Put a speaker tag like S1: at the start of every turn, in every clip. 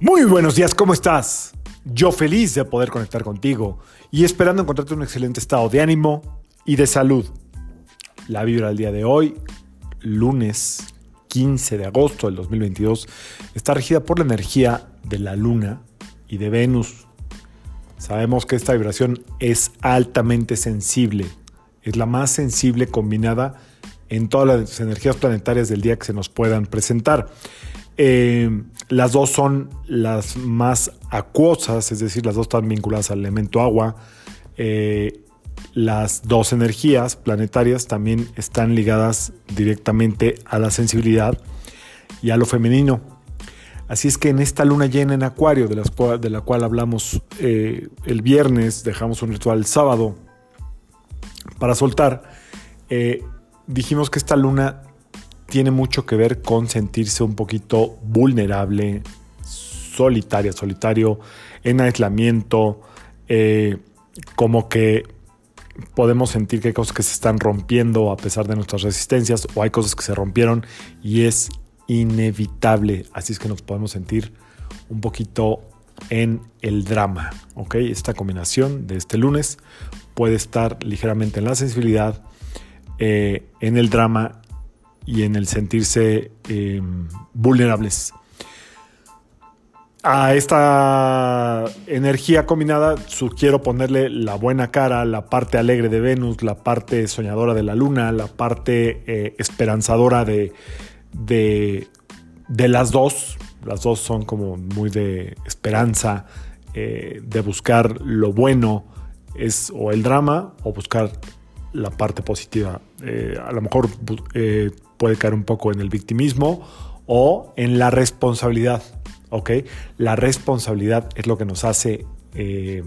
S1: Muy buenos días, ¿cómo estás? Yo feliz de poder conectar contigo y esperando encontrarte un excelente estado de ánimo y de salud. La vibra del día de hoy, lunes 15 de agosto del 2022, está regida por la energía de la luna y de Venus. Sabemos que esta vibración es altamente sensible, es la más sensible combinada en todas las energías planetarias del día que se nos puedan presentar. Eh, las dos son las más acuosas, es decir, las dos están vinculadas al elemento agua. Eh, las dos energías planetarias también están ligadas directamente a la sensibilidad y a lo femenino. Así es que en esta luna llena en Acuario, de, la cual hablamos eh, el viernes, dejamos un ritual el sábado para soltar, dijimos que esta luna tiene mucho que ver con sentirse un poquito vulnerable, solitaria, solitario, en aislamiento, eh, como que podemos sentir que hay cosas que se están rompiendo a pesar de nuestras resistencias o hay cosas que se rompieron y es inevitable, así es que nos podemos sentir un poquito en el drama. Esta combinación de este lunes puede estar ligeramente en la sensibilidad, eh, en el drama y en el sentirse eh, vulnerables. A esta energía combinada sugiero ponerle la buena cara, la parte alegre de Venus, la parte soñadora de la Luna, la parte eh, esperanzadora de, de, las dos. Las dos son como muy de esperanza, eh, de buscar lo bueno, es o el drama o buscar la parte positiva. a lo mejor puede caer un poco en el victimismo o en la responsabilidad. ¿ok? La responsabilidad es lo que nos hace eh,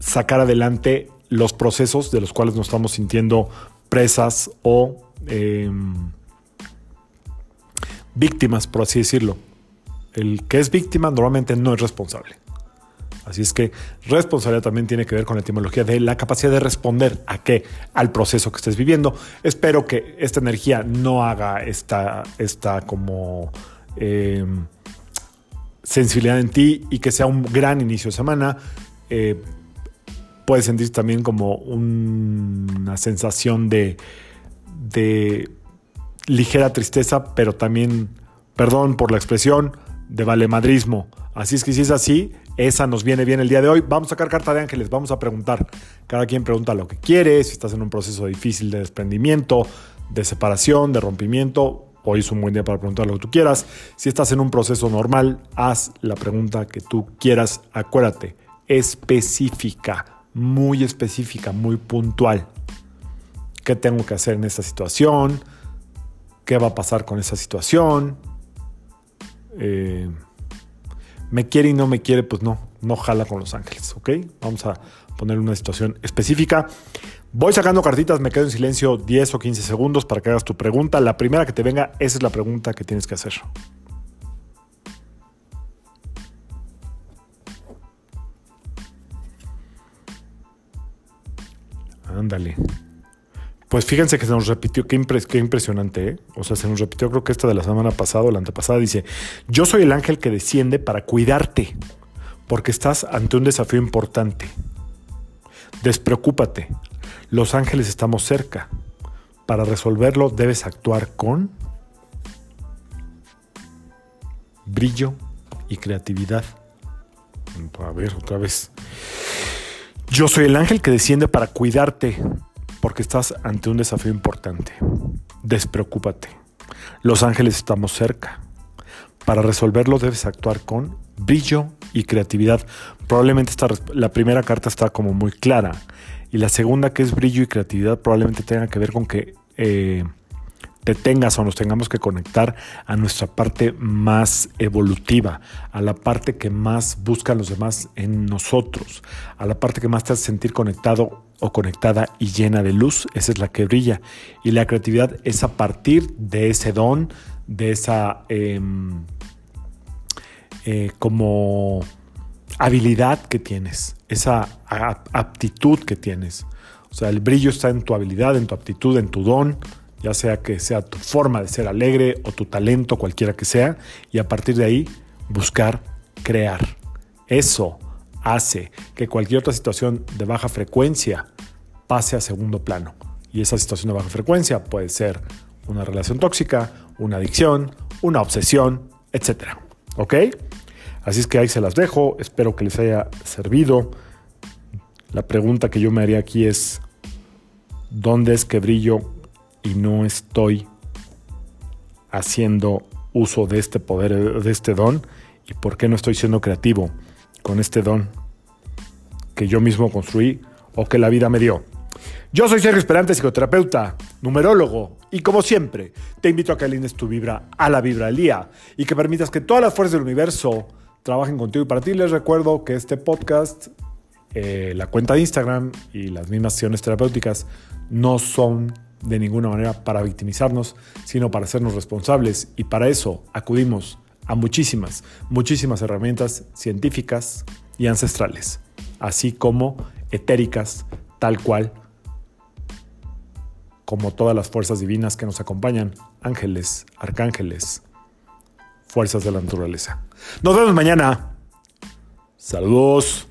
S1: sacar adelante los procesos de los cuales nos estamos sintiendo presas o em, víctimas, por así decirlo. El que es víctima normalmente no es responsable. Así es que responsabilidad también tiene que ver con la etimología de la capacidad de responder a qué, al proceso que estés viviendo. Espero que esta energía no haga esta, esta como em, sensibilidad en ti y que sea un gran inicio de semana. Eh, puedes sentir también como una sensación de, de ligera tristeza, pero también, perdón por la expresión, de valemadrismo. Así es que si es así, esa nos viene bien el día de hoy. Vamos a sacar carta de ángeles, vamos a preguntar. Cada quien pregunta lo que quiere, si estás en un proceso difícil de desprendimiento, de separación, de rompimiento. Hoy es un buen día para preguntar lo que tú quieras. Si estás en un proceso normal, haz la pregunta que tú quieras. Acuérdate, específica, muy específica, muy puntual. ¿Qué tengo que hacer en esta situación? ¿Qué va a pasar con esa situación? Eh, me quiere y no me quiere, pues no, no jala con los ángeles, ¿ok? Vamos a poner una situación específica. Voy sacando cartitas, me quedo en silencio 10 o 15 segundos para que hagas tu pregunta. La primera que te venga, esa es la pregunta que tienes que hacer. Ándale. Pues fíjense que se nos repitió, qué, impresionante, ¿eh? O sea, se nos repitió, creo que esta de la semana pasada o la antepasada, dice, yo soy el ángel que desciende para cuidarte, porque estás ante un desafío importante. Despreocúpate, los ángeles estamos cerca. Para resolverlo debes actuar con brillo y creatividad. A ver, otra vez. Yo soy el ángel que desciende para cuidarte, porque estás ante un desafío importante. Despreocúpate. Los ángeles estamos cerca. Para resolverlo debes actuar con brillo y creatividad. Probablemente esta, la primera carta está como muy clara y la segunda que es brillo y creatividad probablemente tenga que ver con que eh, te tengas o nos tengamos que conectar a nuestra parte más evolutiva, a la parte que más buscan los demás en nosotros, a la parte que más te hace sentir conectado o conectada y llena de luz, esa es la que brilla. Y la creatividad es a partir de ese don, de esa em, eh, como habilidad que tienes, esa aptitud que tienes. O sea, el brillo está en tu habilidad, en tu aptitud, en tu don, ya sea que sea tu forma de ser alegre o tu talento, cualquiera que sea, y a partir de ahí buscar crear. Eso hace que cualquier otra situación de baja frecuencia pase a segundo plano. Y esa situación de baja frecuencia puede ser una relación tóxica, una adicción, una obsesión, etc. ¿Ok? Así es que ahí se las dejo. Espero que les haya servido. La pregunta que yo me haría aquí es, ¿dónde es que brillo y no estoy haciendo uso de este poder, de este don? ¿Y por qué no estoy siendo creativo con este don que yo mismo construí o que la vida me dio? Yo soy Sergio Esperante, psicoterapeuta, numerólogo, y como siempre, te invito a que alines tu vibra a la vibra del día y que permitas que todas las fuerzas del universo trabajen contigo y para ti. Les recuerdo que este podcast, eh, la cuenta de Instagram y las mismas sesiones terapéuticas no son de ninguna manera para victimizarnos, sino para hacernos responsables y para eso acudimos a muchísimas, muchísimas herramientas científicas y ancestrales, así como etéricas, tal cual como todas las fuerzas divinas que nos acompañan, ángeles, arcángeles, fuerzas de la naturaleza. Nos vemos mañana. Saludos.